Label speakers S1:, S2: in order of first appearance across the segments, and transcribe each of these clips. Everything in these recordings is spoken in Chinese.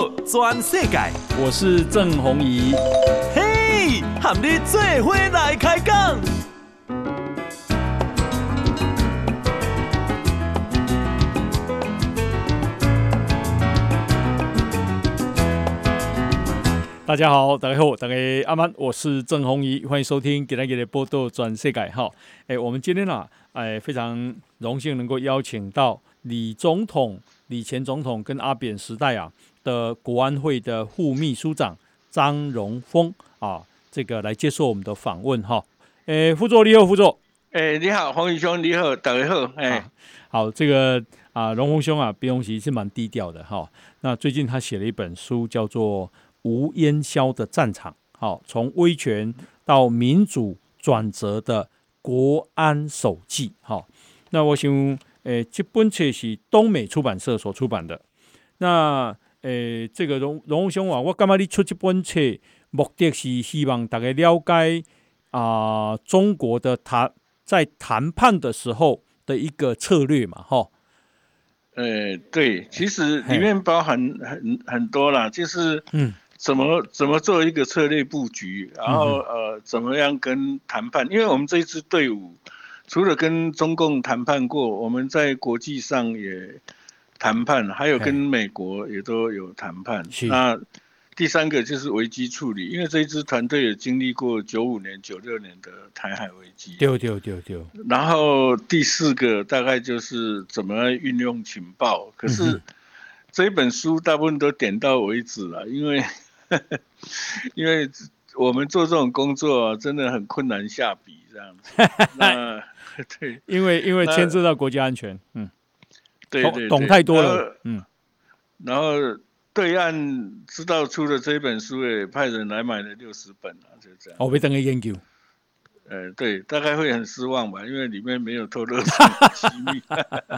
S1: 道全世界，
S2: 我是郑弘仪。
S1: 嘿，和你做伙来开讲。
S2: 大家好，大家好，大家阿曼，我是郑弘仪，欢迎收听《给大家的报道全世界》哈。哎，我们今天啊，哎，非常荣幸能够邀请到李总统、李前总统跟阿扁时代啊的国安会的副秘书长张荣峰啊，这个来接受我们的访问哈。诶，副座你好，副座。
S3: 诶，你好，黄宇兄，你好，大家好。哎、啊，
S2: 好，这个啊，荣丰兄啊，平常时是蛮低调的哈。那最近他写了一本书，叫做。无烟消的战场，好，从威权到民主转折的国安手记，好，那我想，诶，这本册是东美出版社所出版的。那，诶，这个荣荣兄啊，我干嘛你出这本册？目的是希望大家了解啊、呃，中国的谈在谈判的时候的一个策略嘛，哈。
S3: 诶，对，其实里面包含很很多啦，就是嗯。怎么怎么做一个策略布局，然后呃怎么样跟谈判？因为我们这一支队伍除了跟中共谈判过，我们在国际上也谈判，还有跟美国也都有谈判。那第三个就是危机处理，因为这一支团队也经历过九五年、九六年的台海危机。
S2: 对对对对。
S3: 然后第四个大概就是怎么运用情报。可是这一本书大部分都点到为止了，因为。因为我们做这种工作真的很困难下笔这样子。那对，
S2: 因为因为牵涉到国家安全，嗯，
S3: 对对，对，
S2: 懂太多了，嗯。
S3: 然后对岸知道出了这本书，也派人来买了六十本啊，就这样。
S2: 我没等个研究。
S3: 呃，对，大概会很失望吧，因为里面没有透露什么 机密。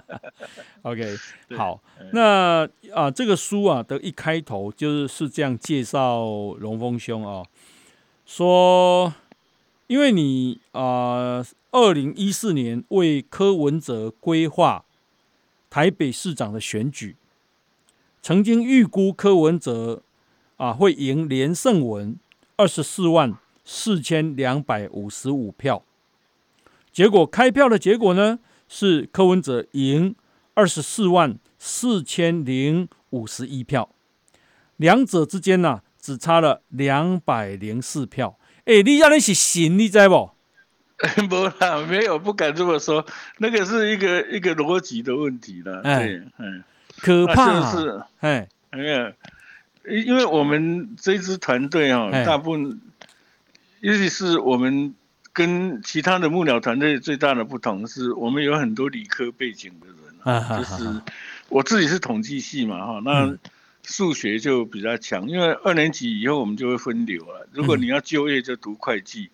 S2: OK，好，那啊，这个书啊的一开头就是是这样介绍荣丰兄啊，说，因为你啊，二零一四年为柯文哲规划台北市长的选举，曾经预估柯文哲啊会赢连胜文二十四万。四千两百五十五票，结果开票的结果呢是柯文哲赢二十四万四千零五十一票，两者之间呢、啊、只差了两百零四票。哎，你让你是行，你知不？
S3: 不啦，没有，不敢这么说。那个是一个一个逻辑的问题了。哎，对，嗯，
S2: 可怕、啊、是，
S3: 哎，没有，因为我们这支团队啊，大部分。尤其是我们跟其他的幕僚团队最大的不同是，我们有很多理科背景的人，就是我自己是统计系嘛，哈，那数学就比较强，因为二年级以后我们就会分流了。如果你要就业就读会计，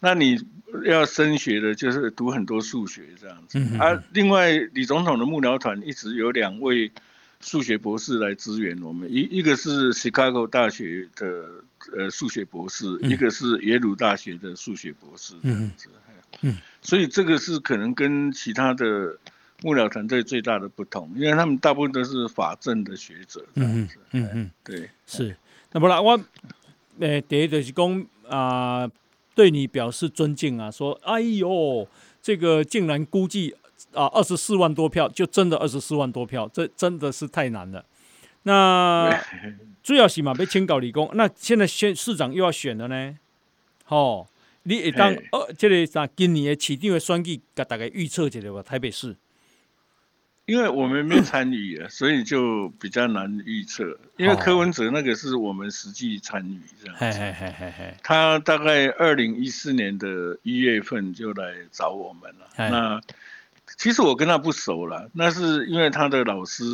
S3: 那你要升学的就是读很多数学这样子。啊另外李总统的幕僚团一直有两位数学博士来支援我们，一一个是 Chicago 大学的。呃，数学博士，嗯、一个是耶鲁大学的数学博士，这样子，嗯，嗯，所以这个是可能跟其他的幕僚团队最大的不同，因为他们大部分都是法政的学者，嗯嗯嗯，对，
S2: 是。那么啦，我呃，第一就是讲啊、呃，对你表示尊敬啊，说，哎呦，这个竟然估计啊二十四万多票，就真的二十四万多票，这真的是太难了。那。主要是嘛，被清搞理工。那现在县市长又要选了呢，吼，你会当呃，这个啥今年的市长的选举，给大概预测一下吧。台北市，
S3: 因为我们没参与啊，所以就比较难预测。因为柯文哲那个是我们实际参与这样子，他大概二零一四年的一月份就来找我们了。那其实我跟他不熟了，那是因为他的老师。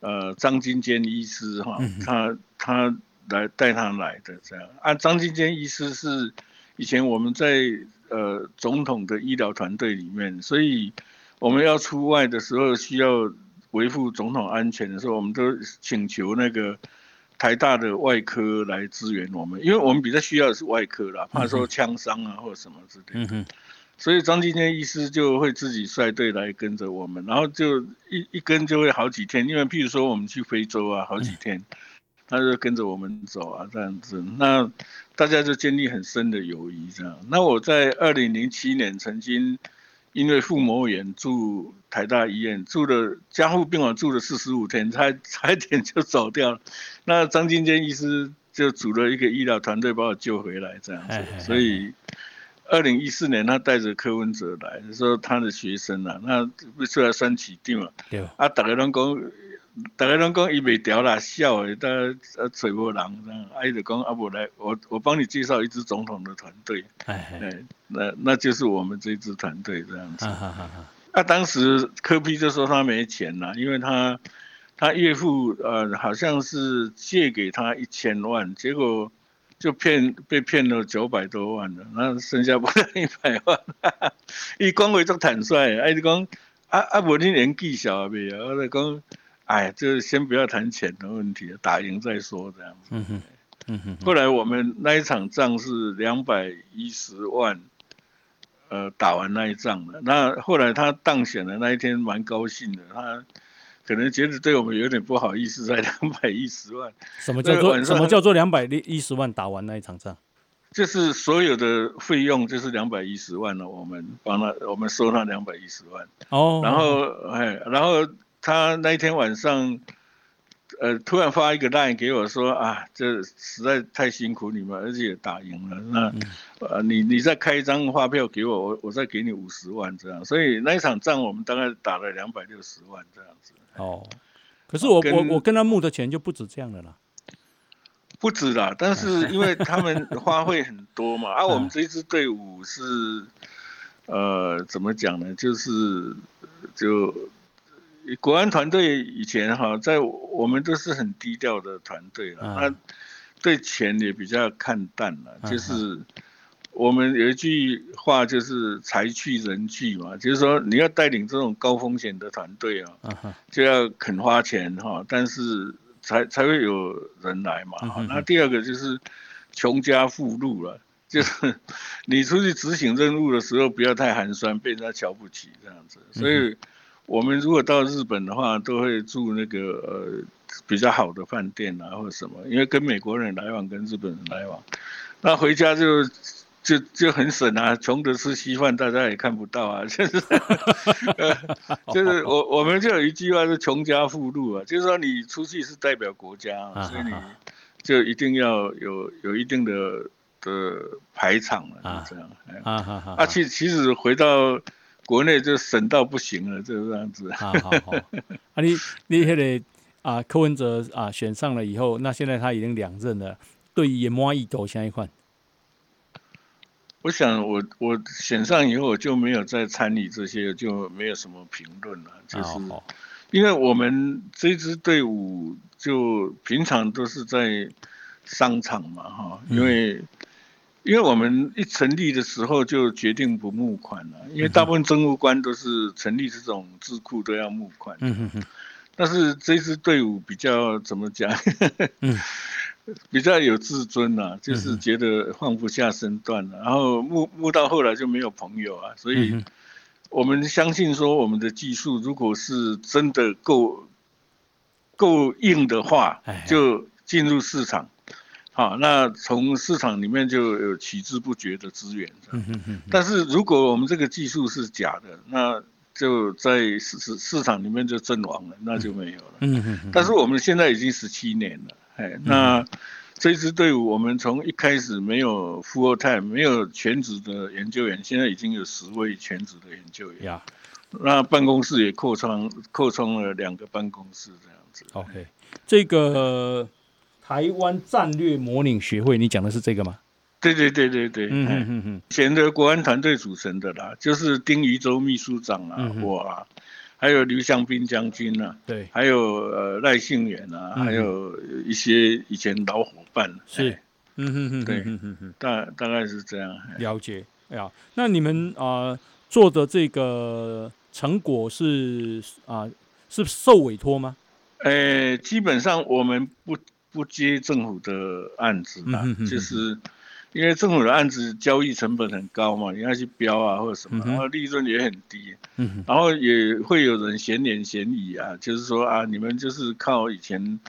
S3: 呃，张金坚医师哈，他他来带他来的这样啊。张金坚医师是以前我们在呃总统的医疗团队里面，所以我们要出外的时候需要维护总统安全的时候，我们都请求那个台大的外科来支援我们，因为我们比较需要的是外科啦，怕说枪伤啊或什么之类的。所以张金天医师就会自己率队来跟着我们，然后就一一跟就会好几天，因为譬如说我们去非洲啊，好几天，他就跟着我们走啊，这样子，那大家就建立很深的友谊，这样。那我在二零零七年曾经因为腹膜炎住台大医院，住了加护病房住了四十五天，差 差一点就走掉了。那张金坚医师就组了一个医疗团队把我救回来，这样子。所以二零一四年他带着柯文哲来，说他的学生啊，那不出来三起定了，啊，大家拢讲。大家拢讲伊袂调啦，笑诶，大家呃找无人啊伊就讲啊无来，我我帮你介绍一支总统的团队，哎哎，那那就是我们这支团队这样子。那、啊啊、当时科比就说他没钱啦，因为他他岳父呃好像是借给他一千万，结果就骗被骗了九百多万了，那剩下不到一百万，伊讲话足坦率，啊伊就讲啊啊无你年纪小啊未啊，我就讲。哎，就是先不要谈钱的问题，打赢再说这样子。嗯哼，嗯哼。后来我们那一场仗是两百一十万，呃，打完那一仗了。那后来他当选的那一天蛮高兴的，他可能觉得对我们有点不好意思，才两百一十万。
S2: 什么叫做什么叫做两百一十万打完那一场仗？
S3: 就是所有的费用就是两百一十万了，我们帮他，我们收他两百一十万。哦。然后，哎，然后。他那一天晚上，呃，突然发一个 line 给我说啊，这实在太辛苦你们，而且也打赢了。那，呃，你你再开一张发票给我，我我再给你五十万这样。所以那一场仗我们大概打了两百六十万这样子。
S2: 哦，可是我我我跟他募的钱就不止这样的啦。
S3: 不止啦，但是因为他们花费很多嘛，啊，我们这一支队伍是，呃，怎么讲呢？就是就。国安团队以前哈，在我们都是很低调的团队了，他对钱也比较看淡了。就是我们有一句话，就是财去人去嘛，就是说你要带领这种高风险的团队啊，就要肯花钱哈，但是才才会有人来嘛。那第二个就是穷家富路了，就是 你出去执行任务的时候不要太寒酸，被人家瞧不起这样子，所以。我们如果到日本的话，都会住那个呃比较好的饭店啊，或者什么，因为跟美国人来往，跟日本人来往，那回家就就就很省啊，穷的吃稀饭，大家也看不到啊，就是，呃，就是我我们就有一句话是穷家富路啊，就是说你出去是代表国家，所以你就一定要有有一定的的排场啊，这样，啊啊啊，啊，其其实回到。国内就省到不行了，就这样子。好好好，
S2: 啊你你那个啊柯文哲啊选上了以后，那现在他已经两任了，对于满意度怎样？
S3: 我想我我选上以后我就没有再参与这些，就没有什么评论了。就是因为我们这支队伍就平常都是在商场嘛，哈，因为。因为我们一成立的时候就决定不募款了，因为大部分政务官都是成立这种智库都要募款。嗯哼，但是这支队伍比较怎么讲？比较有自尊呐、啊，就是觉得放不下身段了。然后募募到后来就没有朋友啊，所以我们相信说我们的技术如果是真的够够硬的话，就进入市场。好，那从市场里面就有取之不绝的资源。嗯哼哼。但是如果我们这个技术是假的，那就在市市市场里面就阵亡了，那就没有了。嗯哼哼。但是我们现在已经十七年了，哎，那这支队伍我们从一开始没有 full time，没有全职的研究员，现在已经有十位全职的研究员。呀。那办公室也扩充扩充了两个办公室这样子。
S2: OK，这个。台湾战略模拟学会，你讲的是这个吗？
S3: 对对对对对，嗯嗯嗯嗯，前的国安团队组成的啦，就是丁于洲秘书长啊，嗯、我啊，还有刘祥斌将军啊，对，还有呃赖幸远啊、嗯，还有一些以前老伙伴，是，嗯哼哼，对，嗯哼哼，大大概是这样。
S2: 了解，哎呀，那你们啊、呃、做的这个成果是啊、呃、是受委托吗？
S3: 呃，基本上我们不。不接政府的案子嘛，就是因为政府的案子交易成本很高嘛，你要去标啊或者什么，然后利润也很低，然后也会有人嫌言嫌语啊，就是说啊，你们就是靠以前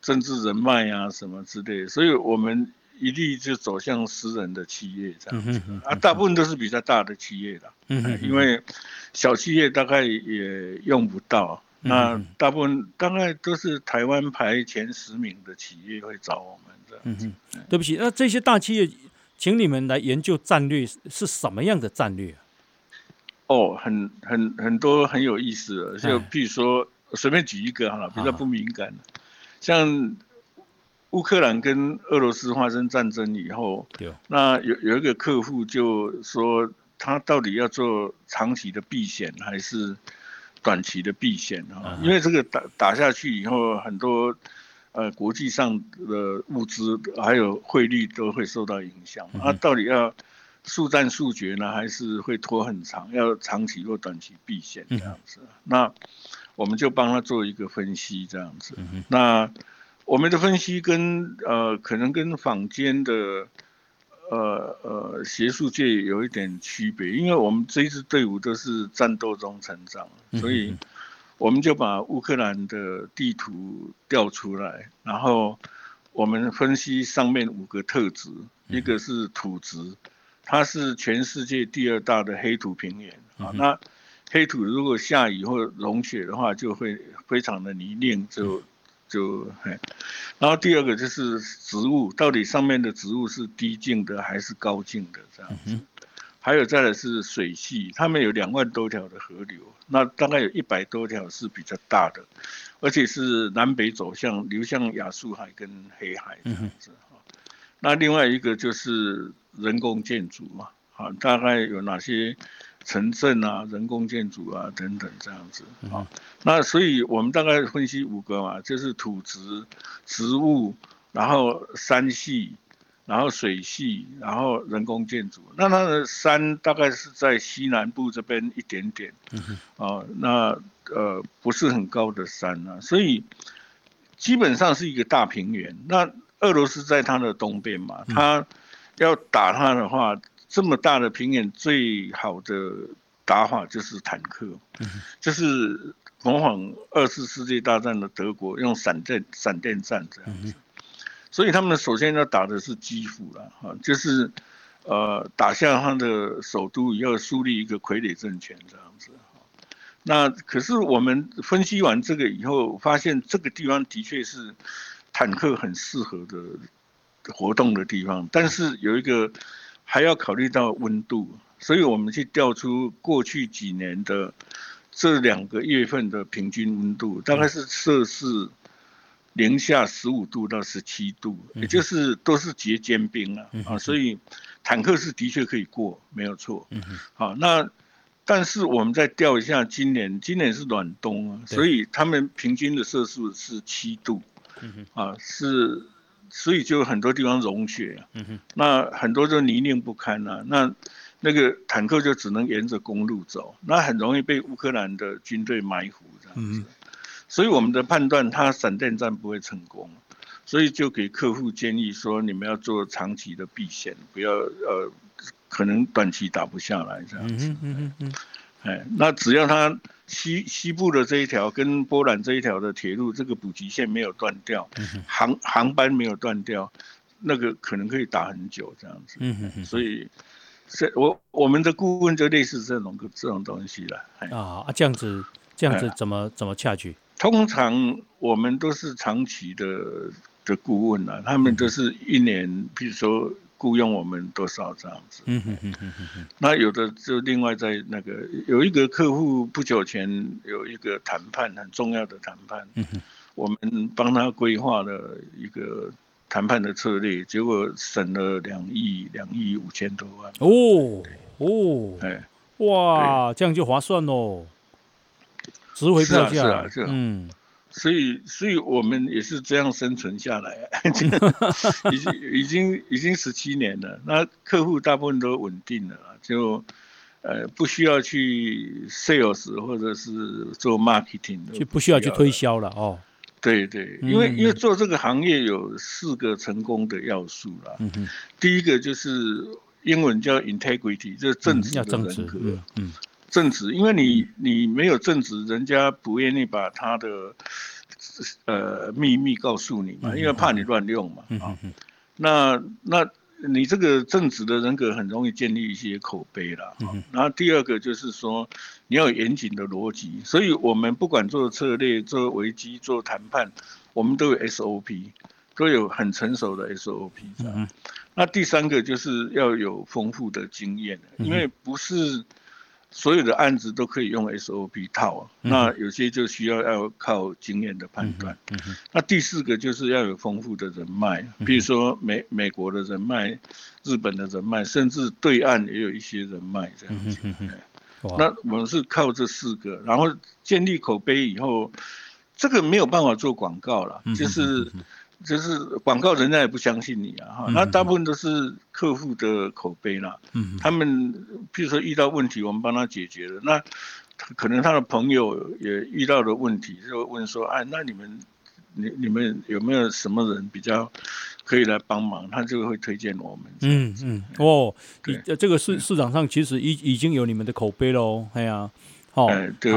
S3: 政治人脉啊什么之类的，所以我们一律就走向私人的企业这样子啊，大部分都是比较大的企业的，嗯，因为小企业大概也用不到，那大部分大概都是台湾排前十名的企业会找我们这样子。
S2: 嗯，对不起，那这些大企业，请你们来研究战略是什么样的战略？
S3: 哦，很很很多很有意思的，就譬如说随便举一个好了，比较不敏感的，像乌克兰跟俄罗斯发生战争以后，那有有一个客户就说，他到底要做长期的避险还是短期的避险啊？因为这个打打下去以后，很多呃国际上的物资还有汇率都会受到影响，那到底要？速战速决呢，还是会拖很长？要长期或短期避险这样子？嗯、那我们就帮他做一个分析，这样子。嗯、那我们的分析跟呃，可能跟坊间的呃呃学术界有一点区别，因为我们这一支队伍都是战斗中成长，所以我们就把乌克兰的地图调出来，然后我们分析上面五个特质，一个是土质。它是全世界第二大的黑土平原啊。那黑土如果下雨或融雪的话，就会非常的泥泞，就就嘿。然后第二个就是植物，到底上面的植物是低静的还是高静的这样子。还有再来是水系，他们有两万多条的河流，那大概有一百多条是比较大的，而且是南北走向，流向亚速海跟黑海这样子。那另外一个就是人工建筑嘛，啊，大概有哪些城镇啊、人工建筑啊等等这样子啊。那所以我们大概分析五个嘛，就是土质、植物，然后山系，然后水系，然后人工建筑。那它的山大概是在西南部这边一点点，啊，那呃不是很高的山啊，所以基本上是一个大平原。那俄罗斯在它的东边嘛，它要打它的话，这么大的平原，最好的打法就是坦克，就是模仿二次世界大战的德国用闪电闪电战这样子。所以他们首先要打的是基辅了啊，就是呃打下他的首都，要树立一个傀儡政权这样子。那可是我们分析完这个以后，发现这个地方的确是。坦克很适合的活动的地方，但是有一个还要考虑到温度，所以我们去调出过去几年的这两个月份的平均温度，大概是摄氏零下十五度到十七度，也就是都是结坚冰了啊，所以坦克是的确可以过，没有错。好，那但是我们再调一下今年，今年是暖冬啊，所以他们平均的摄氏是七度。嗯啊，是，所以就很多地方融雪，啊，嗯哼，那很多就泥泞不堪啊，那那个坦克就只能沿着公路走，那很容易被乌克兰的军队埋伏这样子，嗯，所以我们的判断，他闪电战不会成功，所以就给客户建议说，你们要做长期的避险，不要呃，可能短期打不下来这样子，嗯嗯嗯，哎，那只要他。西西部的这一条跟波兰这一条的铁路，这个补给线没有断掉，航航班没有断掉，那个可能可以打很久这样子。嗯所以，是我我们的顾问就类似这种这种东西了。
S2: 啊啊，这样子这样子怎么怎么下去？
S3: 通常我们都是长期的的顾问啊，他们都是一年，比如说。雇佣我们多少这样子？嗯哼哼哼哼。那有的就另外在那个有一个客户不久前有一个谈判很重要的谈判，嗯哼，我们帮他规划了一个谈判的策略，结果省了两亿两亿五千多万。
S2: 哦哦，哎，哇，这样就划算喽，值回票价。是啊，是啊，嗯。
S3: 所以，所以我们也是这样生存下来，已经已经已经十七年了。那客户大部分都稳定了，就呃不需要去 sales 或者是做 marketing，
S2: 就不需要去推销了哦。
S3: 对对，因为因为做这个行业有四个成功的要素啦。嗯哼，第一个就是英文叫 integrity，就是正直的人格。嗯。正直，因为你你没有正直，人家不愿意把他的呃秘密告诉你嘛，因为怕你乱用嘛。啊，那那你这个正直的人格很容易建立一些口碑啦。然后第二个就是说你要有严谨的逻辑，所以我们不管做策略、做危机、做谈判，我们都有 SOP，都有很成熟的 SOP。那第三个就是要有丰富的经验，因为不是。所有的案子都可以用 SOP 套，那有些就需要要靠经验的判断。那第四个就是要有丰富的人脉，比如说美美国的人脉、日本的人脉，甚至对岸也有一些人脉这样子。那我们是靠这四个，然后建立口碑以后，这个没有办法做广告了，就是。就是广告，人家也不相信你啊，哈，那大部分都是客户的口碑啦。嗯，他们譬如说遇到问题，我们帮他解决了，那可能他的朋友也遇到了问题，就问说，哎，那你们，你你们有没有什么人比较可以来帮忙？他就会推荐我们。嗯嗯，
S2: 哦，对，这个市市场上其实已已经有你们的口碑喽，哎呀。好，对，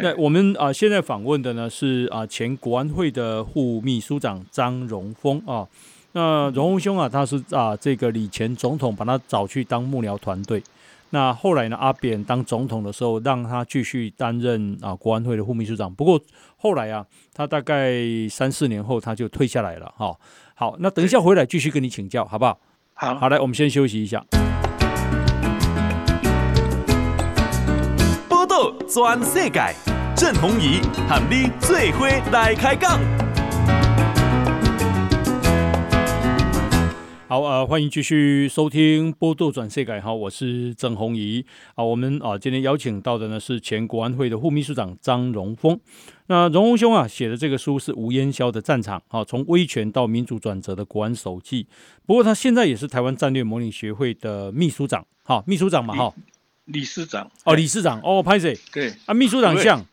S2: 那我们啊，现在访问的呢是啊前国安会的副秘书长张荣峰啊。那荣丰兄啊，他是啊这个李前总统把他找去当幕僚团队。那后来呢，阿扁当总统的时候，让他继续担任啊国安会的副秘书长。不过后来啊，他大概三四年后他就退下来了。哈，好，那等一下回来继续跟你请教，好不好？
S3: 好，
S2: 好，来，我们先休息一下。
S1: 转世界，郑弘仪和你做伙来开讲。
S2: 好，呃，欢迎继续收听《波多转世界》。好，我是郑弘仪。啊，我们啊今天邀请到的呢是前国安会的副秘书长张荣丰。那荣丰兄啊写的这个书是吴嫣萧的战场，好，从威权到民主转折的国安手记。不过他现在也是台湾战略模拟学会的秘书长，好，秘书长嘛，哈。
S3: 理事长
S2: 哦，理事长哦，拍谁？
S3: 对
S2: 啊，秘书长像，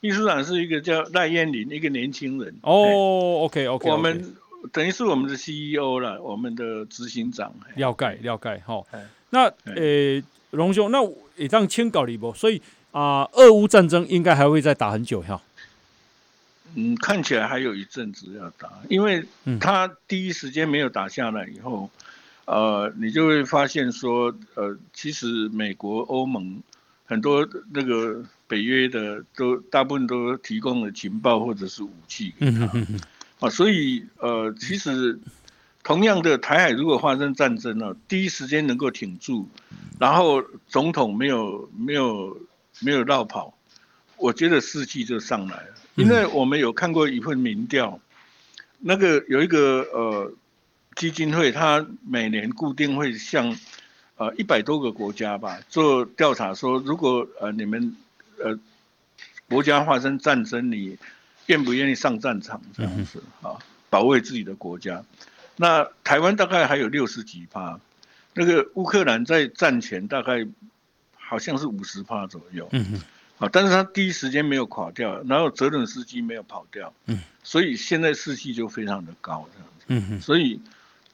S3: 秘书长是一个叫赖彦霖，一个年轻人
S2: 哦。OK OK，
S3: 我们等于是我们的 CEO 了，我们的执行长。
S2: 了解了解哈。那呃，荣兄，那也这样签稿里不？所以啊，俄乌战争应该还会再打很久哈。
S3: 嗯，看起来还有一阵子要打，因为他第一时间没有打下来以后。呃，你就会发现说，呃，其实美国、欧盟很多那个北约的都大部分都提供了情报或者是武器给他，啊，所以呃，其实同样的台海如果发生战争了，第一时间能够挺住，然后总统没有没有没有绕跑，我觉得士气就上来了，因为我们有看过一份民调，那个有一个呃。基金会它每年固定会向呃一百多个国家吧做调查，说如果呃你们呃国家发生战争，你愿不愿意上战场这样子啊，保卫自己的国家？那台湾大概还有六十几趴，那个乌克兰在战前大概好像是五十趴左右，嗯啊，但是他第一时间没有垮掉，然后泽伦斯基没有跑掉，嗯，所以现在士气就非常的高这样子，嗯哼，所以。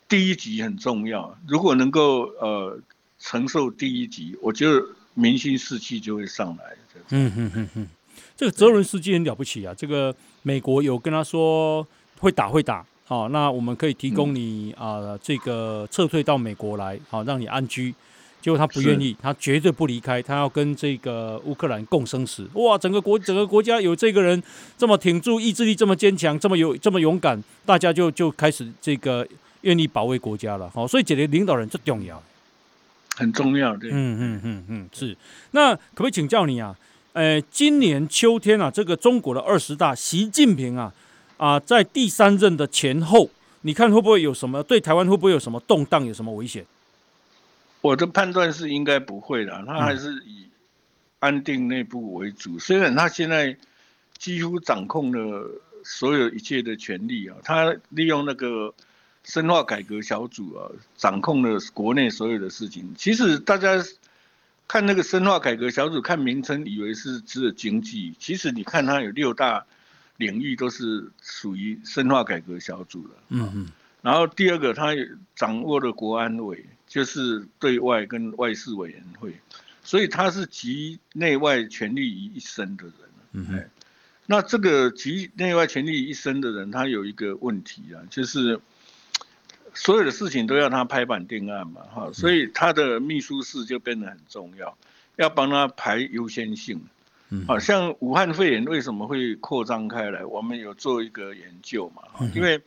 S3: 第一集很重要，如果能够呃承受第一集，我觉得明星士气就会上来。嗯嗯嗯嗯，
S2: 这个泽伦斯基很了不起啊！这个美国有跟他说会打会打，好，那我们可以提供你啊、嗯呃、这个撤退到美国来，好让你安居。结果他不愿意，他绝对不离开，他要跟这个乌克兰共生死。哇，整个国整个国家有这个人这么挺住，意志力这么坚强，这么有这么勇敢，大家就就开始这个。愿意保卫国家了，好，所以这个领导人最重要，
S3: 很重要，对，
S2: 嗯嗯嗯嗯，是。那可不可以请教你啊？呃，今年秋天啊，这个中国的二十大，习近平啊啊，在第三任的前后，你看会不会有什么对台湾会不会有什么动荡，有什么危险？
S3: 我的判断是应该不会的，他还是以安定内部为主。虽然他现在几乎掌控了所有一切的权利啊，他利用那个。深化改革小组啊，掌控了国内所有的事情。其实大家看那个深化改革小组，看名称以为是只有经济，其实你看它有六大领域都是属于深化改革小组的。嗯嗯。然后第二个，它掌握了国安委，就是对外跟外事委员会，所以他是集内外权力于一身的人。嗯哼。那这个集内外权力于一身的人，他有一个问题啊，就是所有的事情都要他拍板定案嘛，哈，所以他的秘书室就变得很重要，要帮他排优先性。嗯，好像武汉肺炎为什么会扩张开来？我们有做一个研究嘛，因为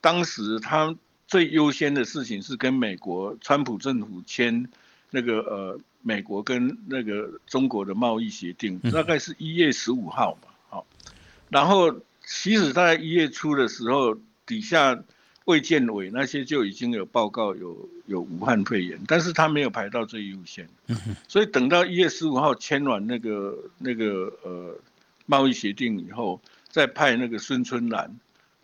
S3: 当时他最优先的事情是跟美国川普政府签那个呃美国跟那个中国的贸易协定，大概是一月十五号嘛。然后，其实在一月初的时候，底下卫健委那些就已经有报告有有武汉肺炎，但是他没有排到最优先，所以等到一月十五号签完那个那个呃贸易协定以后，再派那个孙春兰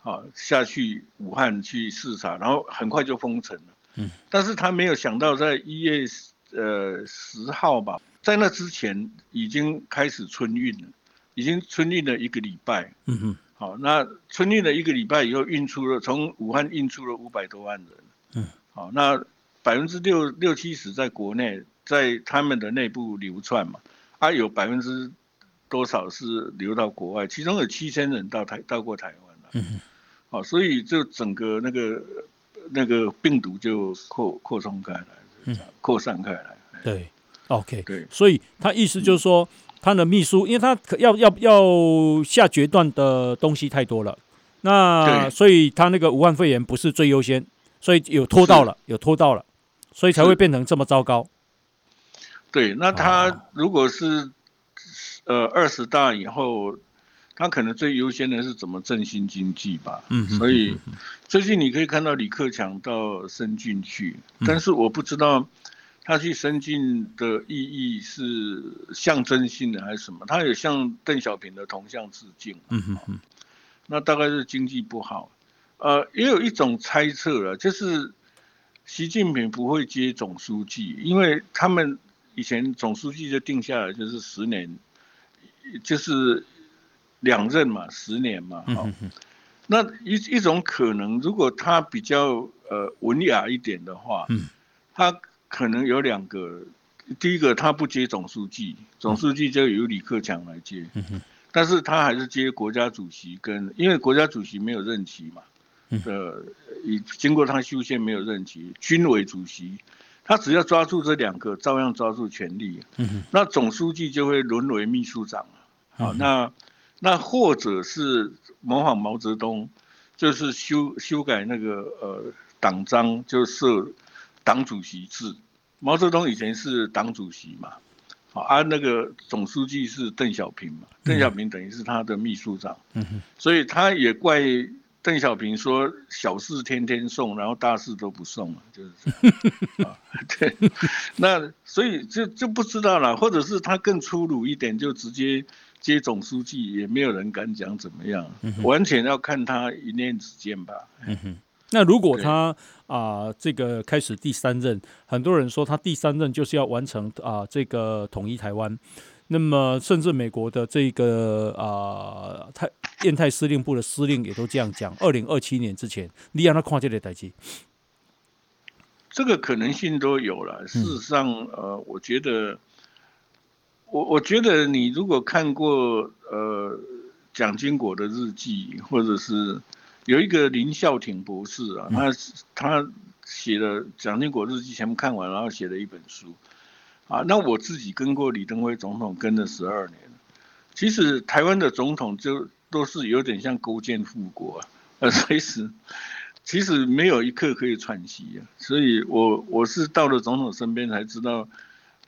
S3: 啊下去武汉去视察，然后很快就封城了。但是他没有想到在一月呃十号吧，在那之前已经开始春运了。已经春运了一个礼拜，嗯哼，好，那春运了一个礼拜以后，运出了从武汉运出了五百多万人，嗯，好，那百分之六六七十在国内，在他们的内部流窜嘛，啊，有百分之多少是流到国外，其中有七千人到台到过台湾了，嗯，好，所以就整个那个那个病毒就扩扩充开来，嗯，扩散开来，
S2: 对，OK，对，所以他意思就是说。嗯他的秘书，因为他要要要下决断的东西太多了，那所以他那个武汉肺炎不是最优先，所以有拖到了，有拖到了，所以才会变成这么糟糕。
S3: 对，那他如果是呃二十大以后，他可能最优先的是怎么振兴经济吧。嗯，所以最近你可以看到李克强到深圳去，但是我不知道。他去深圳的意义是象征性的还是什么？他有向邓小平的铜像致敬。嗯哼哼。那大概是经济不好。呃，也有一种猜测了，就是习近平不会接总书记，因为他们以前总书记就定下来就是十年，就是两任嘛，十年嘛。嗯哼哼。那一一种可能，如果他比较呃文雅一点的话，嗯，他。可能有两个，第一个他不接总书记，总书记就由李克强来接，但是他还是接国家主席跟，因为国家主席没有任期嘛，呃，已经过他修宪没有任期，军委主席，他只要抓住这两个，照样抓住权力，那总书记就会沦为秘书长了，好，那那或者是模仿毛泽东，就是修修改那个呃党章，就设。党主席制，毛泽东以前是党主席嘛，啊，那个总书记是邓小平嘛，邓小平等于是他的秘书长，嗯，所以他也怪邓小平说小事天天送，然后大事都不送了，就是这样，啊，对，那所以就就不知道了，或者是他更粗鲁一点，就直接接总书记，也没有人敢讲怎么样，嗯，完全要看他一念之间吧。
S2: 那如果他啊、呃，这个开始第三任，很多人说他第三任就是要完成啊、呃，这个统一台湾。那么，甚至美国的这个啊，太、呃、印太司令部的司令也都这样讲。二零二七年之前，你让他跨界的代际，
S3: 这个可能性都有了。事实上，呃，我觉得，我我觉得你如果看过呃蒋经国的日记，或者是。有一个林孝廷博士啊，他他写了蒋经国日记，全部看完，然后写了一本书，啊，那我自己跟过李登辉总统跟了十二年，其实台湾的总统就都是有点像勾践复国，啊呃，随时其实没有一刻可以喘息啊，所以我我是到了总统身边才知道，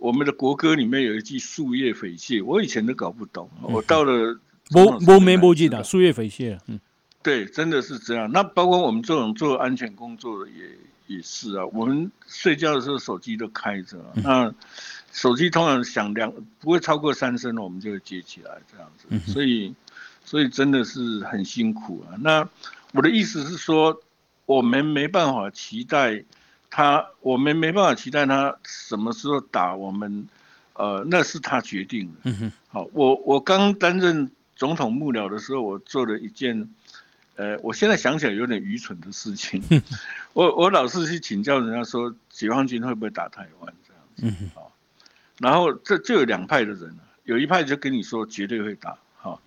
S3: 我们的国歌里面有一句树叶匪懈，我以前都搞不懂，我到了
S2: 没没没没记得树叶匪懈，嗯。
S3: 对，真的是这样。那包括我们这种做安全工作的也也是啊。我们睡觉的时候手机都开着，那手机通常响两不会超过三声，我们就会接起来这样子。所以，所以真的是很辛苦啊。那我的意思是说，我们没办法期待他，我们没办法期待他什么时候打我们，呃，那是他决定的。好，我我刚担任总统幕僚的时候，我做了一件。呃，我现在想起来有点愚蠢的事情，我我老是去请教人家说，解放军会不会打台湾这样子，好，然后这就有两派的人，有一派就跟你说绝对会打，好，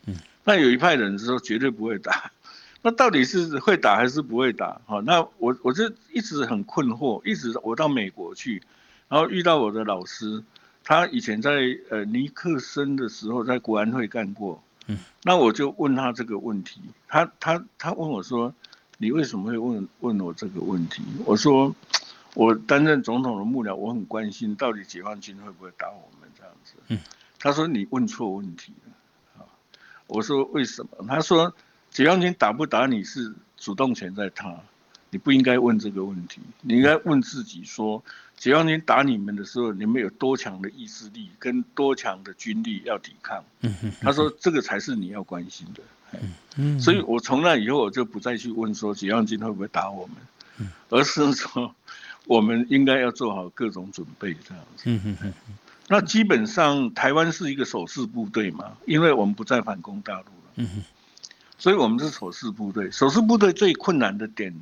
S3: 那有一派人说绝对不会打。那到底是会打还是不会打？好，那我我就一直很困惑，一直我到美国去，然后遇到我的老师，他以前在呃尼克森的时候在国安会干过，嗯，那我就问他这个问题，他他他问我说，你为什么会问问我这个问题？我说，我担任总统的幕僚，我很关心到底解放军会不会打我们这样子，嗯，他说你问错问题了，啊，我说为什么？他说。解放军打不打你是主动权在他，你不应该问这个问题，你应该问自己说，解放军打你们的时候，你们有多强的意志力跟多强的军力要抵抗？他说这个才是你要关心的。所以我从那以后我就不再去问说解放军会不会打我们，而是说我们应该要做好各种准备这样子。那基本上台湾是一个守势部队嘛，因为我们不再反攻大陆了。所以，我们是守势部队。守势部队最困难的点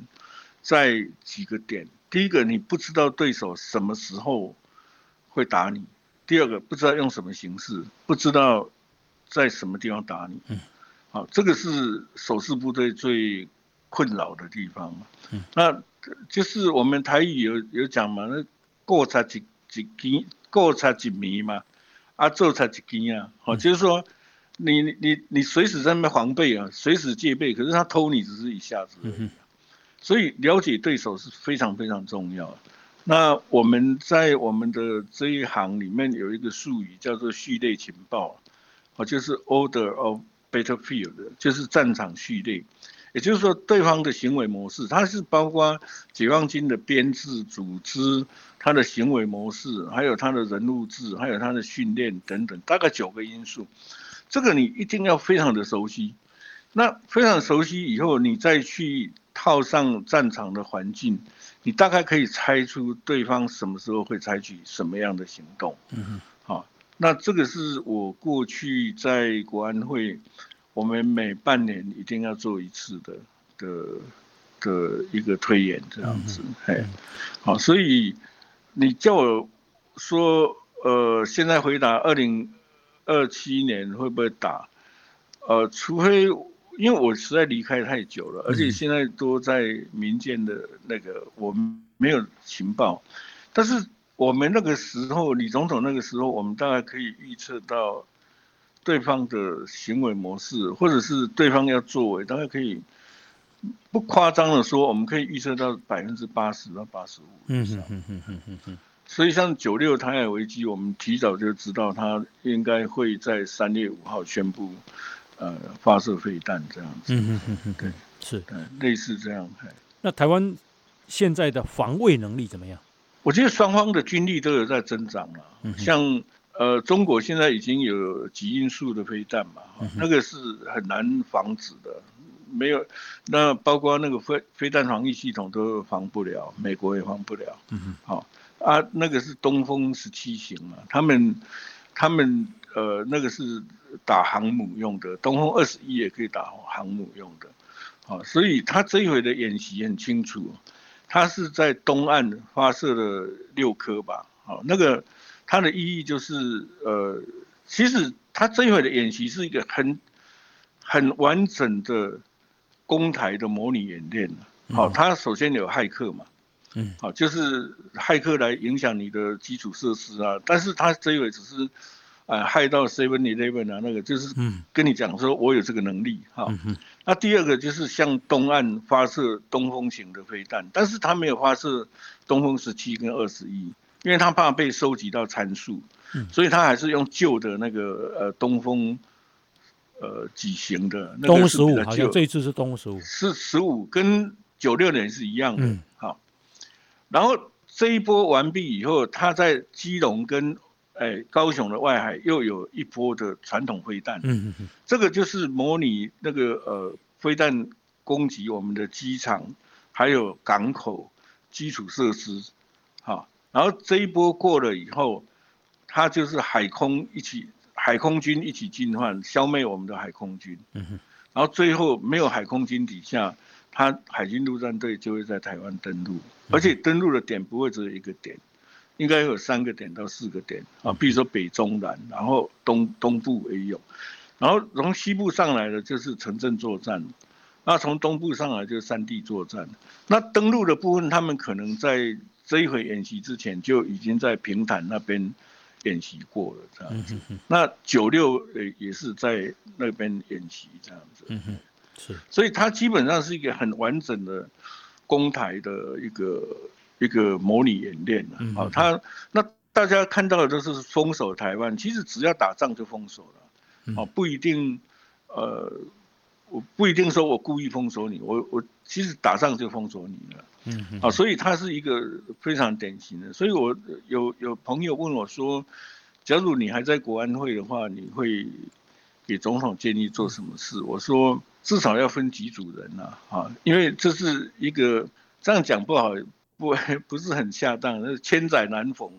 S3: 在几个点：第一个，你不知道对手什么时候会打你；第二个，不知道用什么形式，不知道在什么地方打你。好，这个是守势部队最困扰的地方。那就是我们台语有有讲嘛，那过差几几斤，过差几米嘛，啊，做差几斤啊。好，就是说。你你你你随时在那边防备啊，随时戒备，可是他偷你只是一下子，所以了解对手是非常非常重要。那我们在我们的这一行里面有一个术语叫做序列情报，哦，就是 order of battlefield，就是战场序列，也就是说对方的行为模式，它是包括解放军的编制、组织、他的行为模式，还有他的人物志，还有他的训练等等，大概九个因素。这个你一定要非常的熟悉，那非常熟悉以后，你再去套上战场的环境，你大概可以猜出对方什么时候会采取什么样的行动。嗯哼，好，那这个是我过去在国安会，我们每半年一定要做一次的的的一个推演，这样子。哎，好，所以你叫我说，呃，现在回答二零。二七年会不会打？呃，除非因为我实在离开太久了，而且现在都在民间的那个，我们没有情报。但是我们那个时候，李总统那个时候，我们大概可以预测到对方的行为模式，或者是对方要作为，大概可以不夸张的说，我们可以预测到百分之八十到八十五。嗯嗯嗯嗯嗯嗯。所以像九六台海危机，我们提早就知道他应该会在三月五号宣布，呃，发射飞弹这样子。嗯嗯嗯对，是，类似这样。
S2: 那台湾现在的防卫能力怎么样？
S3: 我觉得双方的军力都有在增长了。嗯、像呃，中国现在已经有极音速的飞弹嘛，嗯、那个是很难防止的。没有，那包括那个飞飞弹防御系统都防不了，美国也防不了。嗯哼，好。啊，那个是东风十七型嘛，他们，他们呃，那个是打航母用的，东风二十一也可以打航母用的，好，所以他这一回的演习很清楚，他是在东岸发射了六颗吧，好，那个它的意义就是呃，其实他这一回的演习是一个很很完整的攻台的模拟演练，好，他首先有骇客嘛。嗯，好，就是骇客来影响你的基础设施啊，但是他这一回只是，呃，害到 Seven Eleven 啊，那个就是，跟你讲说我有这个能力，哈、那第二个就是向东岸发射东风型的飞弹，但是他没有发射东风十七跟二十一，因为他怕被收集到参数，所以他还是用旧的那个呃东风，呃几型的，
S2: 东十五好像这一次是东十五，
S3: 是十五跟九六年是一样的，嗯。然后这一波完毕以后，他在基隆跟诶高雄的外海又有一波的传统飞弹，嗯嗯嗯，这个就是模拟那个呃飞弹攻击我们的机场，还有港口基础设施，好，然后这一波过了以后，它就是海空一起海空军一起进犯，消灭我们的海空军，然后最后没有海空军底下。他海军陆战队就会在台湾登陆，而且登陆的点不会只有一个点，应该有三个点到四个点啊，比如说北中南，然后东东部也有。然后从西部上来的就是城镇作战，那从东部上来就是山地作战。那登陆的部分，他们可能在这一回演习之前就已经在平潭那边演习过了这样子。那九六也也是在那边演习这样子。嗯哼，是。所以它基本上是一个很完整的攻台的一个一个模拟演练了。好，他那大家看到的都是封锁台湾，其实只要打仗就封锁了。哦，不一定，呃，我不一定说我故意封锁你，我我其实打仗就封锁你了，啊，所以它是一个非常典型的，所以我有有朋友问我说，假如你还在国安会的话，你会给总统建议做什么事？我说至少要分几组人呐，啊，因为这是一个这样讲不好，不 不是很恰当，那千载难逢，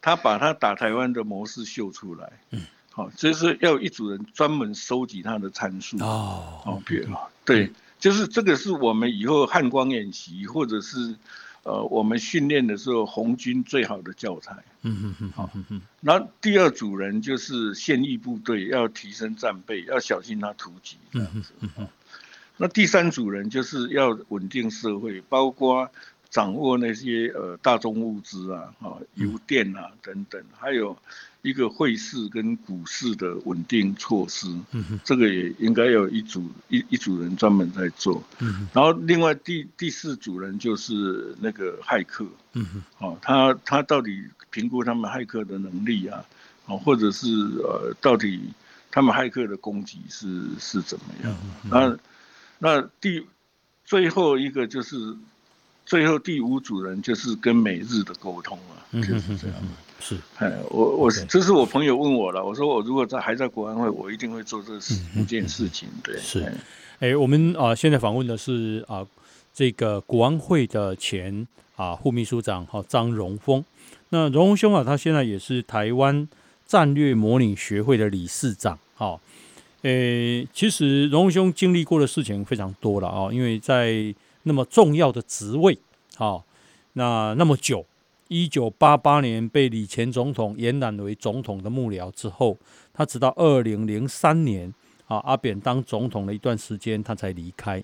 S3: 他把他打台湾的模式秀出来，嗯。哦，就是要有一组人专门收集他的参数哦。哦，对，对，就是这个是我们以后汉光演习或者是呃我们训练的时候红军最好的教材。嗯嗯嗯。好，那第二组人就是现役部队，要提升战备，要小心他突击这样子。那第三组人就是要稳定社会，包括掌握那些呃大众物资啊，啊，油电啊等等，还有。一个汇市跟股市的稳定措施，嗯，这个也应该有一组一一组人专门在做，嗯，然后另外第第四组人就是那个骇客，嗯，哦，他他到底评估他们骇客的能力啊，哦，或者是呃，到底他们骇客的攻击是是怎么样？那那第最后一个就是最后第五组人就是跟美日的沟通了，就是这样。是，哎，我我是，这是我朋友问我了。我说我如果在还在国安会，我一定会做这五件事情。对，是，
S2: 哎，我们啊现在访问的是啊这个国安会的前啊副秘书长哈张荣峰。那荣丰兄啊，他现在也是台湾战略模拟学会的理事长。哈，诶，其实荣丰兄经历过的事情非常多了啊，因为在那么重要的职位，好，那那么久。一九八八年被李前总统延揽为总统的幕僚之后，他直到二零零三年啊，阿扁当总统的一段时间，他才离开。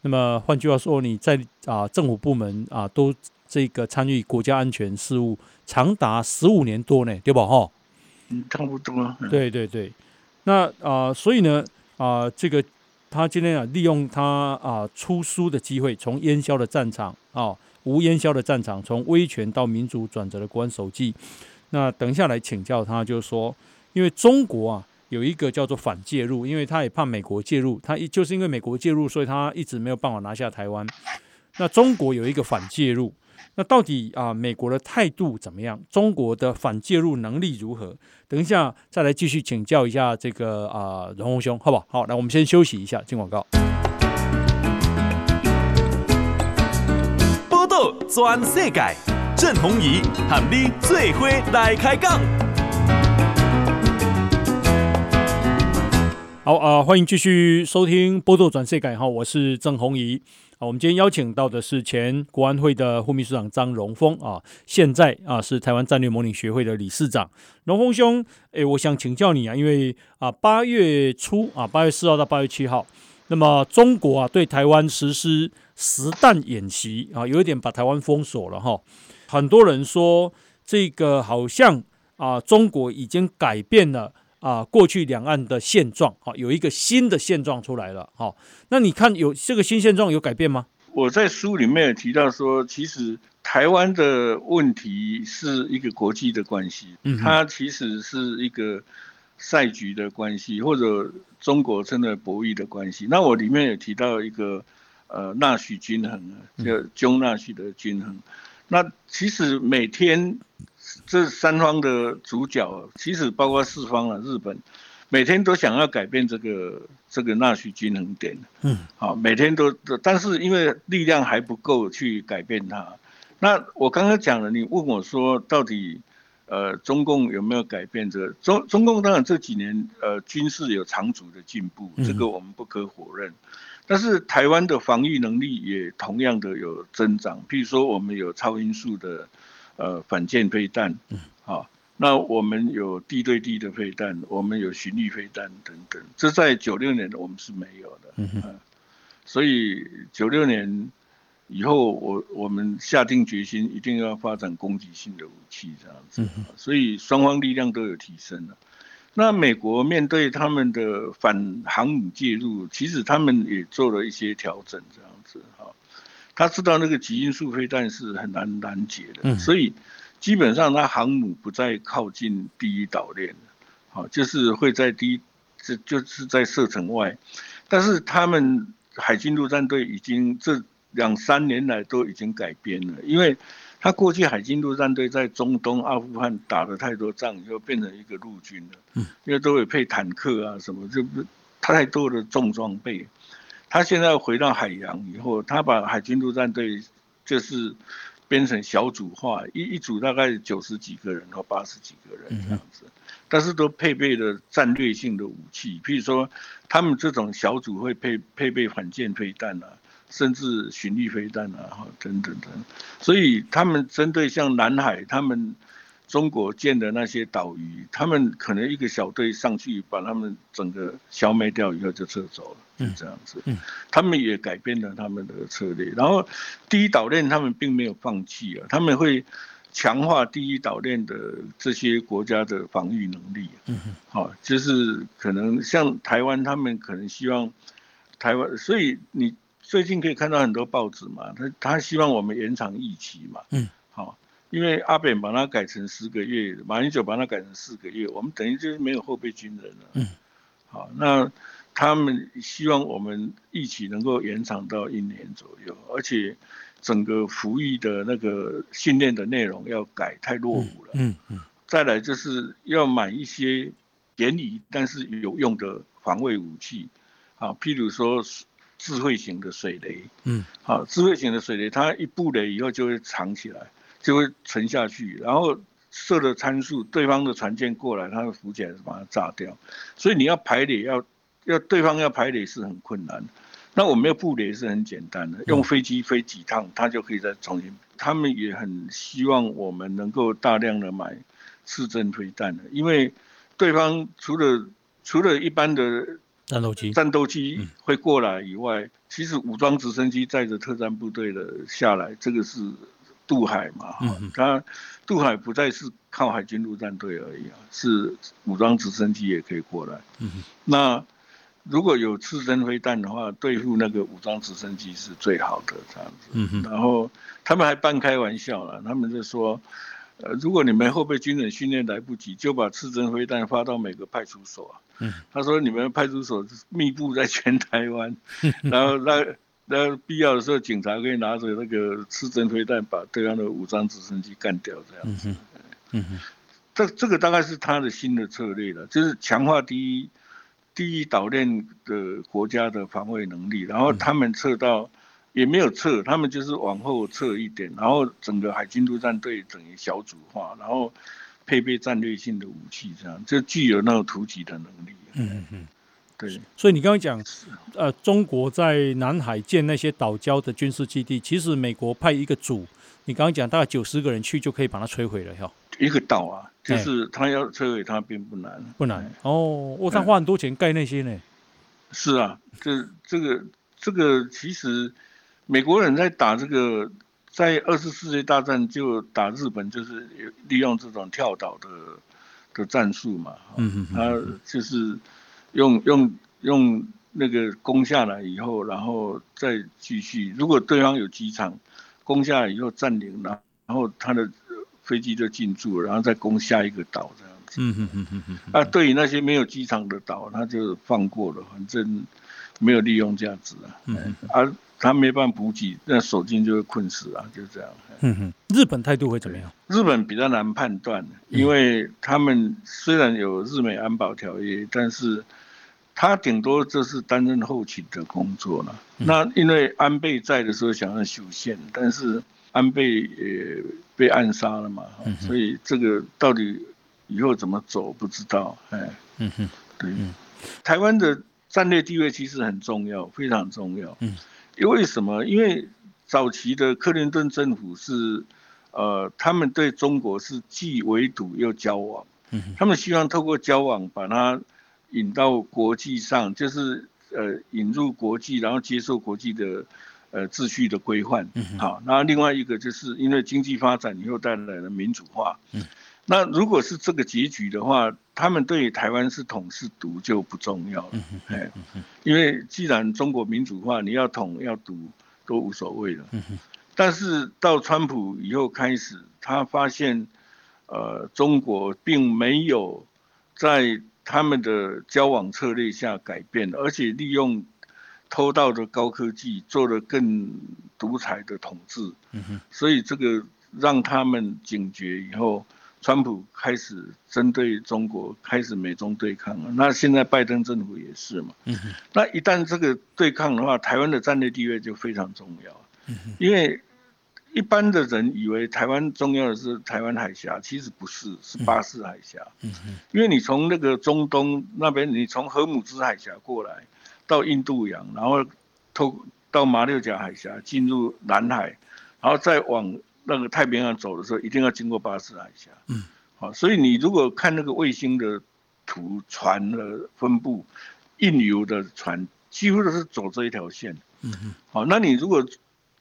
S2: 那么换句话说，你在啊政府部门啊都这个参与国家安全事务长达十五年多呢，对吧？哈，
S3: 嗯，差不多。
S2: 对对对，那啊，所以呢啊，这个他今天啊利用他啊出书的机会，从烟消的战场啊。无烟消的战场，从威权到民主转折的国安手记。那等一下来请教他，就是说，因为中国啊有一个叫做反介入，因为他也怕美国介入，他一就是因为美国介入，所以他一直没有办法拿下台湾。那中国有一个反介入，那到底啊美国的态度怎么样？中国的反介入能力如何？等一下再来继续请教一下这个啊荣宏兄，好不好？好，那我们先休息一下，进广告。
S1: 全世界，郑弘仪喊你最伙来开讲。
S2: 好啊、呃，欢迎继续收听《波多转世界》哈，我是郑弘仪啊。我们今天邀请到的是前国安会的副秘书长张荣丰啊，现在啊是台湾战略模拟学会的理事长。荣丰兄，诶，我想请教你啊，因为啊八月初啊八月四号到八月七号，那么中国啊对台湾实施。实弹演习啊，有一点把台湾封锁了哈。很多人说这个好像啊，中国已经改变了啊过去两岸的现状啊，有一个新的现状出来了哈。那你看有这个新现状有改变吗？
S3: 我在书里面有提到说，其实台湾的问题是一个国际的关系，嗯，它其实是一个赛局的关系，或者中国真的博弈的关系。那我里面有提到一个。呃，纳许均衡啊，叫中纳许的均衡。那其实每天这三方的主角，其实包括四方啊，日本，每天都想要改变这个这个纳许均衡点。嗯，好，每天都，但是因为力量还不够去改变它。那我刚刚讲了，你问我说，到底呃中共有没有改变这个？中中共当然这几年呃军事有长足的进步，这个我们不可否认。但是台湾的防御能力也同样的有增长，譬如说我们有超音速的呃反舰飞弹，啊，那我们有地对地的飞弹，我们有巡弋飞弹等等，这在九六年我们是没有的。所以九六年以后，我我们下定决心一定要发展攻击性的武器，这样子。所以双方力量都有提升了。那美国面对他们的反航母介入，其实他们也做了一些调整，这样子哈。他知道那个极音速飞弹是很难拦截的，所以。基本上，他航母不再靠近第一岛链，好，就是会在第一，这就是在射程外。但是他们海军陆战队已经这两三年来都已经改编了，因为他过去海军陆战队在中东、阿富汗打了太多仗，以后变成一个陆军了，因为都有配坦克啊什么，就不太多的重装备。他现在回到海洋以后，他把海军陆战队就是。编成小组化，一一组大概九十几个人或八十几个人这样子，但是都配备了战略性的武器，譬如说，他们这种小组会配配备反舰飞弹啊，甚至巡弋飞弹啊，哈等等等，所以他们针对像南海，他们。中国建的那些岛屿，他们可能一个小队上去把他们整个消灭掉以后就撤走了，嗯、就这样子。嗯，他们也改变了他们的策略。然后第一岛链他们并没有放弃啊，他们会强化第一岛链的这些国家的防御能力。嗯哼，好，就是可能像台湾，他们可能希望台湾，所以你最近可以看到很多报纸嘛，他他希望我们延长疫期嘛。嗯。因为阿扁把它改成十个月，马英九把它改成四个月，我们等于就是没有后备军人了。嗯，好，那他们希望我们一起能够延长到一年左右，而且整个服役的那个训练的内容要改，太落伍了。嗯嗯，再来就是要买一些便宜但是有用的防卫武器，啊，譬如说智慧型的水雷。嗯，好，智慧型的水雷，它一布雷以后就会藏起来。就会沉下去，然后设的参数，对方的船舰过来，它会浮起来把它炸掉。所以你要排雷，要要对方要排雷是很困难。那我们要布雷是很简单的，用飞机飞几趟，它就可以再重新。他们也很希望我们能够大量的买刺针飞弹的，因为对方除了除了一般的战斗机战斗机会过来以外，其实武装直升机载着特战部队的下来，这个是。渡海嘛，他渡海不再是靠海军陆战队而已啊，是武装直升机也可以过来。那如果有刺针飞弹的话，对付那个武装直升机是最好的这样子。然后他们还半开玩笑了，他们就说，呃，如果你们后备军人训练来不及，就把刺针飞弹发到每个派出所啊。他说你们派出所密布在全台湾，然后那。那必要的时候，警察可以拿着那个刺针飞弹把对方的武装直升机干掉，这样子。嗯哼，这这个大概是他的新的策略了，就是强化第一第一岛链的国家的防卫能力，然后他们撤到也没有撤，他们就是往后撤一点，然后整个海军陆战队等于小组化，然后配备战略性的武器，这样就具有那种突击的能力。嗯嗯。对，
S2: 所以你刚刚讲，呃，中国在南海建那些岛礁的军事基地，其实美国派一个组，你刚刚讲大概九十个人去就可以把它摧毁了，哈。
S3: 一个岛啊，就是他要摧毁它并不难，
S2: 不难哦。我他花很多钱盖那些呢。
S3: 是啊，这这个这个其实美国人在打这个，在二次世界大战就打日本，就是利用这种跳岛的的战术嘛。嗯嗯，他就是。用用用那个攻下来以后，然后再继续。如果对方有机场，攻下来以后占领了，然后他的飞机就进驻，然后再攻下一个岛这样子。嗯嗯嗯嗯嗯。啊，对于那些没有机场的岛，他就放过了，反正没有利用价值啊。嗯啊，他没办法补给，那守军就会困死啊，就这样。嗯哼。
S2: 日本态度会怎么样？
S3: 日本比较难判断，因为他们虽然有日美安保条约，但是。他顶多就是担任后勤的工作了。那因为安倍在的时候想要修宪，但是安倍也被暗杀了嘛，所以这个到底以后怎么走不知道。哎，嗯哼，对，台湾的战略地位其实很重要，非常重要。嗯因为什么？因为早期的克林顿政府是呃，他们对中国是既围堵又交往，他们希望透过交往把它引到国际上，就是呃引入国际，然后接受国际的呃秩序的规范。好，那另外一个就是因为经济发展以后带来了民主化。那如果是这个结局的话，他们对台湾是统是独就不重要了。哎，因为既然中国民主化，你要统要独都无所谓了。但是到川普以后开始，他发现，呃，中国并没有在他们的交往策略下改变，而且利用偷盗的高科技做了更独裁的统治。所以这个让他们警觉以后。川普开始针对中国开始美中对抗了，那现在拜登政府也是嘛。那一旦这个对抗的话，台湾的战略地位就非常重要。因为一般的人以为台湾重要的是台湾海峡，其实不是，是巴士海峡。因为你从那个中东那边，你从荷姆兹海峡过来到印度洋，然后透到马六甲海峡进入南海，然后再往。那个太平洋走的时候，一定要经过巴士海峡。嗯，好，所以你如果看那个卫星的图，船的分布，印油的船几乎都是走这一条线。嗯嗯，好，那你如果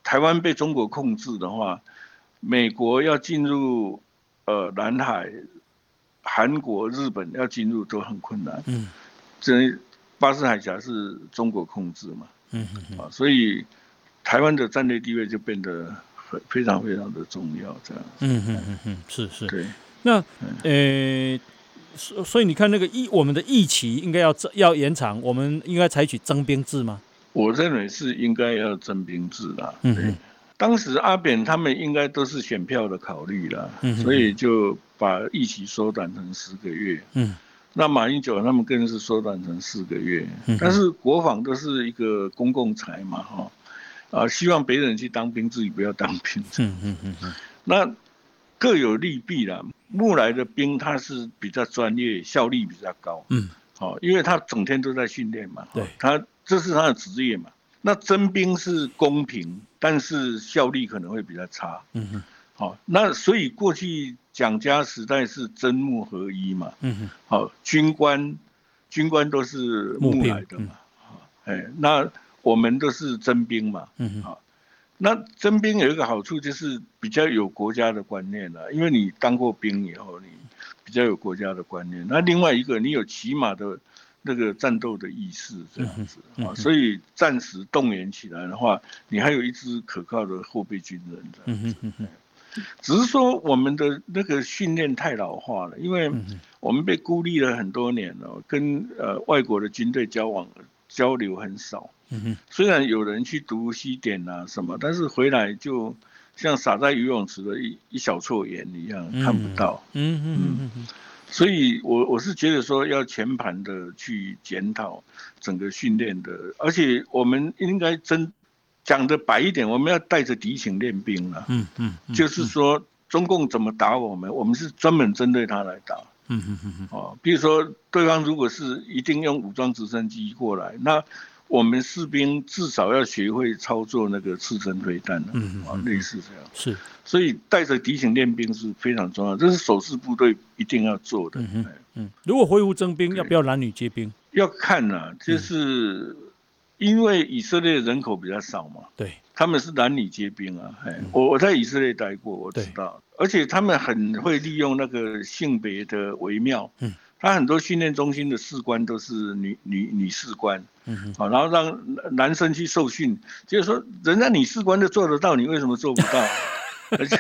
S3: 台湾被中国控制的话，美国要进入呃南海，韩国、日本要进入都很困难。嗯，这巴士海峡是中国控制嘛。嗯嗯，啊，所以台湾的战略地位就变得。非常非常的重要，这样。
S2: 嗯嗯嗯嗯，是是。对。那呃，所所以你看，那个疫我们的疫期应该要要延长，我们应该采取征兵制吗？
S3: 我认为是应该要征兵制啦。嗯嗯。当时阿扁他们应该都是选票的考虑了，嗯，所以就把一期缩短成十个月。嗯。那马英九他们更是缩短成四个月。嗯。但是国防都是一个公共财嘛，哈。啊，希望别人去当兵，自己不要当兵。嗯嗯嗯嗯。那各有利弊啦。木来的兵他是比较专业，效率比较高。嗯。好，因为他整天都在训练嘛。对。他这是他的职业嘛。那征兵是公平，但是效率可能会比较差。嗯哼。好，那所以过去蒋家时代是征募合一嘛。嗯哼。好，军官，军官都是募来的嘛。好，哎，那。我们都是征兵嘛，嗯哼，好，那征兵有一个好处就是比较有国家的观念了，因为你当过兵以后，你比较有国家的观念。那另外一个，你有起码的那个战斗的意识，这样子啊，所以暂时动员起来的话，你还有一支可靠的后备军人，这样子。只是说我们的那个训练太老化了，因为我们被孤立了很多年了，跟呃外国的军队交往交流很少。嗯，虽然有人去读西点啊什么，但是回来就像撒在游泳池的一一小撮盐一样，看不到。嗯嗯嗯嗯，所以我我是觉得说要全盘的去检讨整个训练的，而且我们应该真讲的白一点，我们要带着敌情练兵了。嗯嗯，就是说中共怎么打我们，我们是专门针对他来打。嗯嗯嗯哦，比如说对方如果是一定用武装直升机过来，那我们士兵至少要学会操作那个刺针飞弹，嗯啊，类似这样。是，所以带着敌情练兵是非常重要，这是守势部队一定要做的。嗯
S2: 嗯，如果恢复征兵，要不要男女皆兵？
S3: 要看呐、啊，就是因为以色列人口比较少嘛，对，他们是男女皆兵啊。哎，我我在以色列待过，我知道，而且他们很会利用那个性别的微妙。嗯。他很多训练中心的士官都是女女女士官，嗯，好，然后让男生去受训，就是说，人家女士官都做得到，你为什么做不到？而且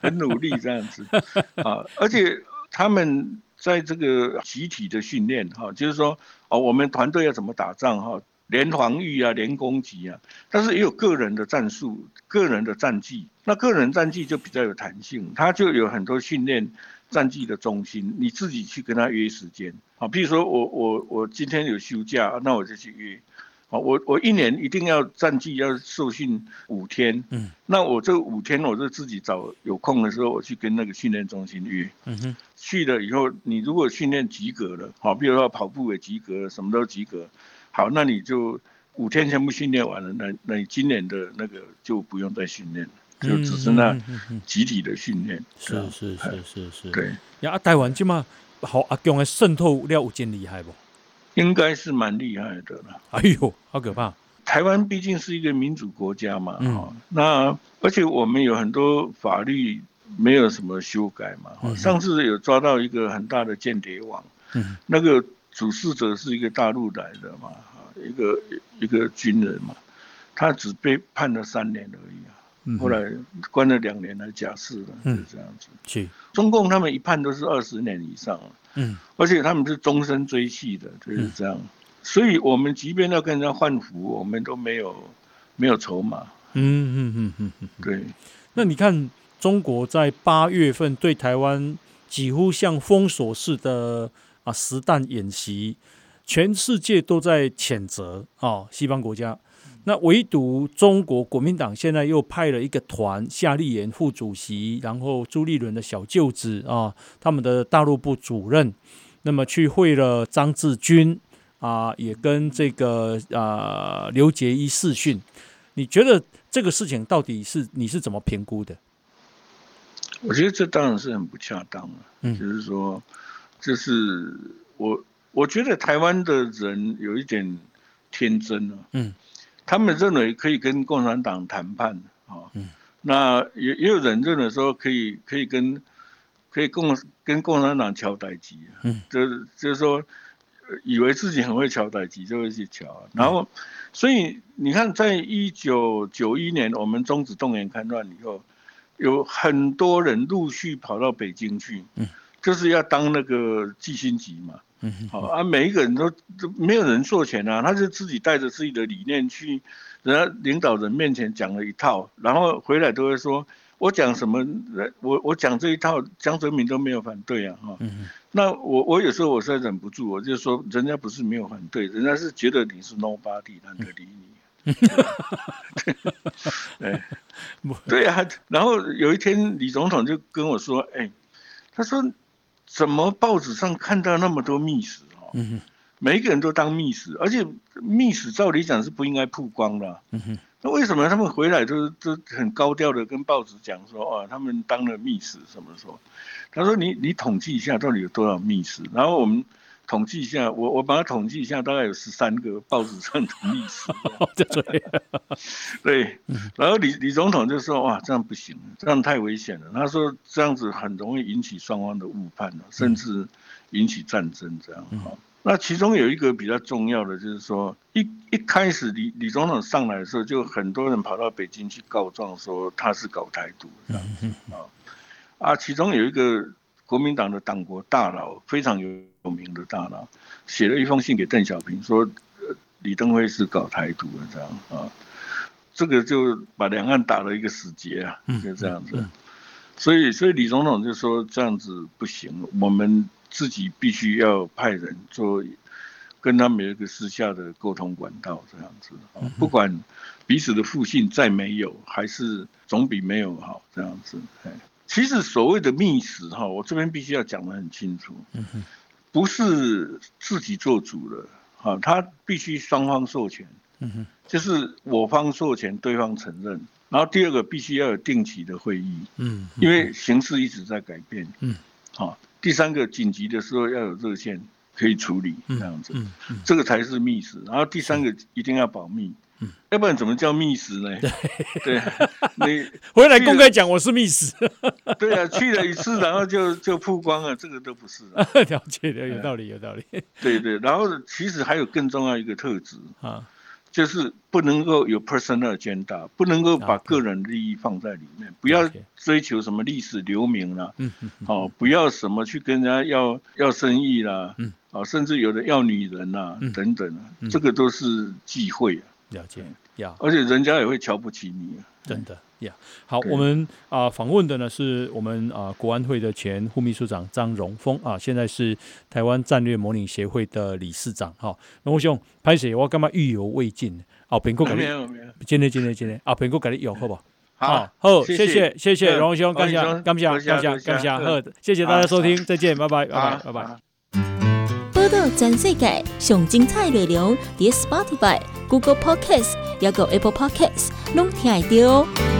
S3: 很努力这样子，啊，而且他们在这个集体的训练，哈，就是说，哦，我们团队要怎么打仗，哈，连防御啊，连攻击啊，但是也有个人的战术、个人的战绩，那个人战绩就比较有弹性，他就有很多训练。战绩的中心，你自己去跟他约时间，好，比如说我我我今天有休假，那我就去约，好，我我一年一定要战绩要受训五天，嗯，那我这五天我就自己找有空的时候，我去跟那个训练中心约，嗯哼，去了以后，你如果训练及格了，好，比如说跑步也及格了，什么都及格，好，那你就五天全部训练完了，那那你今年的那个就不用再训练了。就只是那集体的训练。
S2: 是是是是是。
S3: 对。
S2: 呀，台湾这么好阿强的渗透了有真厉害不？
S3: 应该是蛮厉害的了。
S2: 哎呦，好可怕！
S3: 台湾毕竟是一个民主国家嘛，嗯、那而且我们有很多法律没有什么修改嘛。嗯、上次有抓到一个很大的间谍网，嗯、那个主事者是一个大陆来的嘛，一个一个军人嘛，他只被判了三年而已啊，嗯、后来关了两年来假释了，嗯、就这样子。是中共他们一判都是二十年以上，嗯，而且他们是终身追系的，就是这样。嗯所以，我们即便要跟人家换服，我们都没有没有筹码。嗯嗯嗯嗯嗯，对。
S2: 那你看，中国在八月份对台湾几乎像封锁式的啊实弹演习，全世界都在谴责啊西方国家。那唯独中国国民党现在又派了一个团，夏立言副主席，然后朱立伦的小舅子啊，他们的大陆部主任，那么去会了张志军。啊，也跟这个啊刘杰一视讯，你觉得这个事情到底是你是怎么评估的？
S3: 我觉得这当然是很不恰当了，嗯，就是说，就是我我觉得台湾的人有一点天真了，嗯，他们认为可以跟共产党谈判啊，嗯，那也也有人认为说可以可以跟可以共跟共产党敲代机，嗯，就是就是说。以为自己很会敲代机，就会去乔。然后，所以你看，在一九九一年我们终止动员戡乱以后，有很多人陆续跑到北京去，就是要当那个季辛吉嘛。好啊，每一个人都都没有人做钱啊，他就自己带着自己的理念去，人家领导人面前讲了一套，然后回来都会说。我讲什么？我我讲这一套，江泽民都没有反对啊，哈。那我我有时候我实在忍不住，我就说，人家不是没有反对，人家是觉得你是 nobody，懒得理你。对，对啊。然后有一天，李总统就跟我说：“哎，他说怎么报纸上看到那么多密室啊？每一个人都当密室，而且密室照理讲是不应该曝光的。”那为什么他们回来都都很高调的跟报纸讲说，哦，他们当了密室什么说？他说你你统计一下到底有多少密室，然后我们统计一下，我我把它统计一下，大概有十三个报纸上的历史。对，然后李李总统就说，哇，这样不行，这样太危险了。他说这样子很容易引起双方的误判，甚至引起战争这样。那其中有一个比较重要的，就是说一一开始李李总统上来的时候，就很多人跑到北京去告状，说他是搞台独这样子啊啊，其中有一个国民党的党国大佬，非常有有名的大佬，写了一封信给邓小平，说李登辉是搞台独的这样啊，这个就把两岸打了一个死结啊，就这样子，所以所以李总统就说这样子不行，我们。自己必须要派人做，跟他们有一个私下的沟通管道，这样子啊，不管彼此的互信再没有，还是总比没有好，这样子。其实所谓的密使哈，我这边必须要讲得很清楚，不是自己做主了，啊，他必须双方授权，就是我方授权，对方承认，然后第二个必须要有定期的会议，因为形势一直在改变，好。第三个紧急的时候要有热线可以处理，这样子，这个才是密室。然后第三个一定要保密，要不然怎么叫密室呢？对，你
S2: 回来公开讲我是密室。
S3: 对啊，去了一次，然后就就曝光了，这个都不是。
S2: 了解的，有道理，有道理。
S3: 对对，然后其实还有更重要一个特质啊。就是不能够有 personal agenda，不能够把个人利益放在里面，不要追求什么历史留名啦，哦，不要什么去跟人家要要生意啦，哦，甚至有的要女人呐等等，这个都是忌讳啊。
S2: 了解，呀，
S3: 而且人家也会瞧不起你。啊，
S2: 真的。呀，好，我们啊访问的呢是我们啊国安会的前副秘书长张荣峰啊，现在是台湾战略模拟协会的理事长。哈，荣丰兄，拍谢我干嘛意犹未尽？啊，苹果给你，今天今天今天。啊，苹果给你有好不好？好，好，谢谢。谢谢荣丰兄，感谢感谢感谢感谢，好，谢谢大家收听，再见，拜拜拜拜拜拜。报道全世界上精彩内容，伫 Spotify、Google Podcasts，还有 Apple Podcasts，拢听得到。